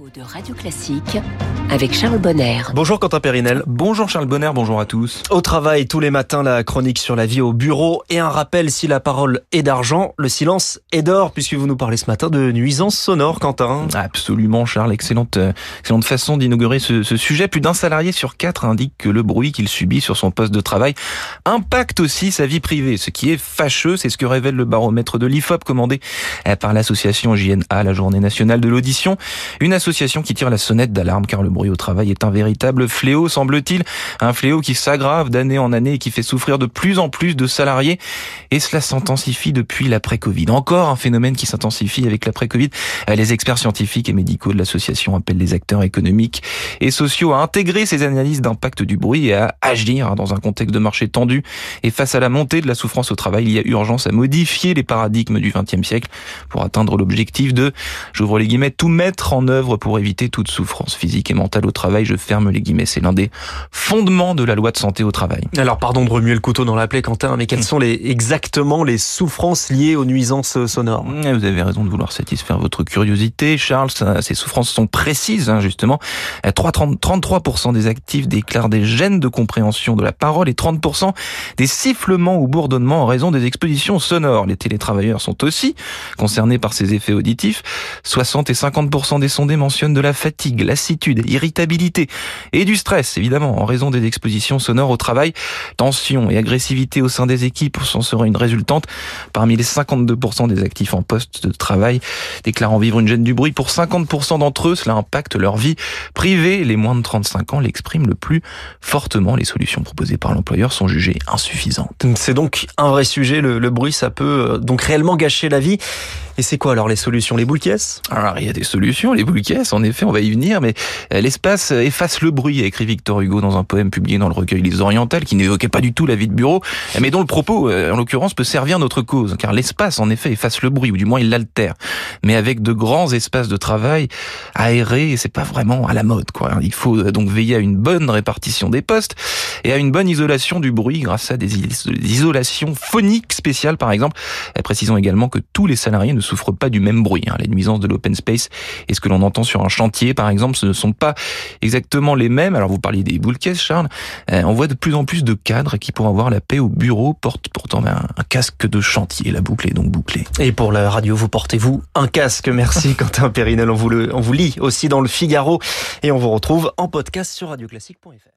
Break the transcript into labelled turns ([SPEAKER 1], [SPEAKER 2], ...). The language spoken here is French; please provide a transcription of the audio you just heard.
[SPEAKER 1] de Radio Classique avec Charles Bonner.
[SPEAKER 2] Bonjour Quentin Périnel.
[SPEAKER 3] Bonjour Charles Bonner, bonjour à tous.
[SPEAKER 2] Au travail, tous les matins, la chronique sur la vie au bureau et un rappel si la parole est d'argent, le silence est d'or, puisque vous nous parlez ce matin de nuisances sonores, Quentin.
[SPEAKER 3] Absolument Charles, excellente, euh, excellente façon d'inaugurer ce, ce, sujet. Plus d'un salarié sur quatre indique que le bruit qu'il subit sur son poste de travail impacte aussi sa vie privée, ce qui est fâcheux, c'est ce que révèle le baromètre de l'IFOP commandé euh, par l'association JNA, la journée nationale de l'audition. Une association qui tire la sonnette d'alarme car le bruit au travail est un véritable fléau, semble-t-il. Un fléau qui s'aggrave d'année en année et qui fait souffrir de plus en plus de salariés. Et cela s'intensifie depuis l'après-Covid. Encore un phénomène qui s'intensifie avec l'après-Covid. Les experts scientifiques et médicaux de l'association appellent les acteurs économiques et sociaux à intégrer ces analyses d'impact du bruit et à agir dans un contexte de marché tendu. Et face à la montée de la souffrance au travail, il y a urgence à modifier les paradigmes du XXe siècle pour atteindre l'objectif de, j'ouvre les guillemets, tout mettre en œuvre pour éviter toute souffrance physique et mentale au travail. Je ferme les guillemets. C'est l'un des fondements de la loi de santé au travail.
[SPEAKER 2] Alors, pardon de remuer le couteau dans la plaie, Quentin, mais quelles sont les, exactement les souffrances liées aux nuisances sonores?
[SPEAKER 3] Vous avez raison de vouloir satisfaire votre curiosité, Charles. Ces souffrances sont précises, hein, justement. 33% des actifs déclarent des gènes de compréhension de la parole et 30% des sifflements ou bourdonnements en raison des expositions sonores. Les télétravailleurs sont aussi concernés par ces effets auditifs. 60 et 50% des sondés mentionne de la fatigue, lassitude, irritabilité et du stress, évidemment, en raison des expositions sonores au travail. Tension et agressivité au sein des équipes s'en serait une résultante. Parmi les 52% des actifs en poste de travail déclarant vivre une gêne du bruit, pour 50% d'entre eux, cela impacte leur vie privée. Les moins de 35 ans l'expriment le plus fortement. Les solutions proposées par l'employeur sont jugées insuffisantes.
[SPEAKER 2] C'est donc un vrai sujet. Le, le, bruit, ça peut euh, donc réellement gâcher la vie. Et c'est quoi alors les solutions? Les boules
[SPEAKER 3] Alors il y a des solutions, les boules caisses, en effet, on va y venir, mais euh, l'espace efface le bruit, a écrit Victor Hugo dans un poème publié dans le recueil Les Orientales, qui n'évoquait pas du tout la vie de bureau, mais dont le propos, euh, en l'occurrence, peut servir notre cause, car l'espace, en effet, efface le bruit, ou du moins il l'altère. Mais avec de grands espaces de travail aérés, c'est pas vraiment à la mode, quoi. Il faut donc veiller à une bonne répartition des postes et à une bonne isolation du bruit grâce à des isolations phoniques spéciales, par exemple. Précisons également que tous les salariés ne souffrent pas du même bruit. Hein. Les nuisances de l'open space et ce que l'on entend sur un chantier, par exemple, ce ne sont pas exactement les mêmes. Alors vous parliez des boules caisses, Charles. Euh, on voit de plus en plus de cadres qui, pour avoir la paix au bureau, portent pourtant un, un casque de chantier. La boucle est donc bouclée.
[SPEAKER 2] Et pour la radio, vous portez-vous un casque? Merci Quentin Périnel. On vous, le, on vous lit aussi dans le Figaro et on vous retrouve en podcast sur radioclassique.fr.